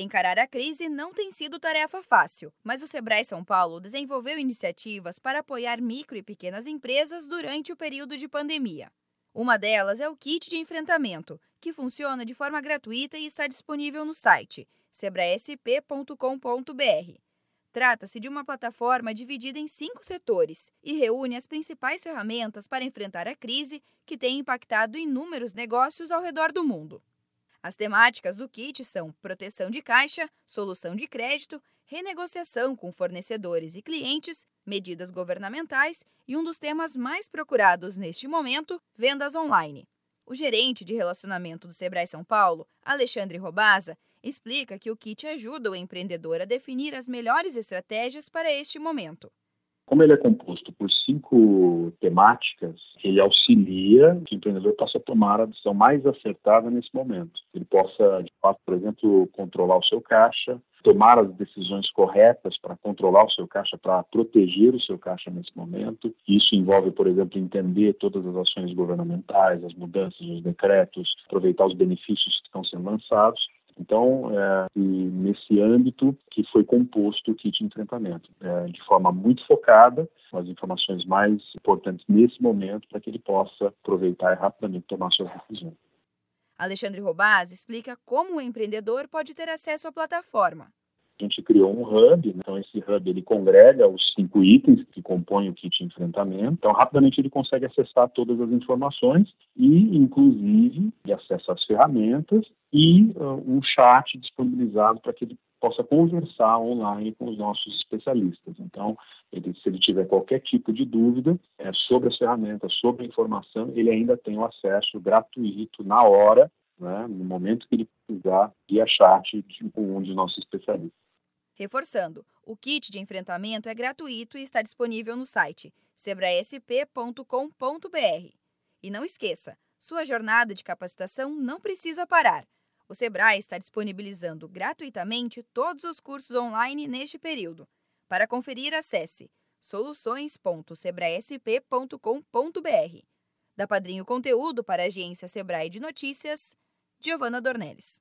Encarar a crise não tem sido tarefa fácil, mas o Sebrae São Paulo desenvolveu iniciativas para apoiar micro e pequenas empresas durante o período de pandemia. Uma delas é o Kit de Enfrentamento, que funciona de forma gratuita e está disponível no site sebraesp.com.br. Trata-se de uma plataforma dividida em cinco setores e reúne as principais ferramentas para enfrentar a crise que tem impactado inúmeros negócios ao redor do mundo. As temáticas do kit são proteção de caixa, solução de crédito, renegociação com fornecedores e clientes, medidas governamentais e um dos temas mais procurados neste momento, vendas online. O gerente de relacionamento do Sebrae São Paulo, Alexandre Robaza, explica que o kit ajuda o empreendedor a definir as melhores estratégias para este momento. Como ele é composto por cinco temáticas, ele auxilia que o empreendedor possa tomar a decisão mais acertada nesse momento. Ele possa, de fato, por exemplo, controlar o seu caixa, tomar as decisões corretas para controlar o seu caixa, para proteger o seu caixa nesse momento. Isso envolve, por exemplo, entender todas as ações governamentais, as mudanças, os decretos, aproveitar os benefícios que estão sendo lançados então, é, nesse âmbito que foi composto o kit de enfrentamento, é, de forma muito focada, com as informações mais importantes nesse momento, para que ele possa aproveitar e rapidamente tomar suas decisões. Alexandre Robaz explica como o empreendedor pode ter acesso à plataforma. A gente criou um hub, então esse hub ele congrega os cinco itens que compõem o kit de enfrentamento. Então, rapidamente ele consegue acessar todas as informações e, inclusive, acesso às ferramentas e uh, um chat disponibilizado para que ele possa conversar online com os nossos especialistas. Então, ele, se ele tiver qualquer tipo de dúvida é, sobre as ferramentas, sobre a informação, ele ainda tem o acesso gratuito na hora, né, no momento que ele precisar, via chat com um dos nossos especialistas. Reforçando, o kit de enfrentamento é gratuito e está disponível no site sebraesp.com.br. E não esqueça, sua jornada de capacitação não precisa parar. O Sebrae está disponibilizando gratuitamente todos os cursos online neste período. Para conferir, acesse soluções.sebraesp.com.br. Da Padrinho Conteúdo para a agência Sebrae de Notícias, Giovana Dornelles.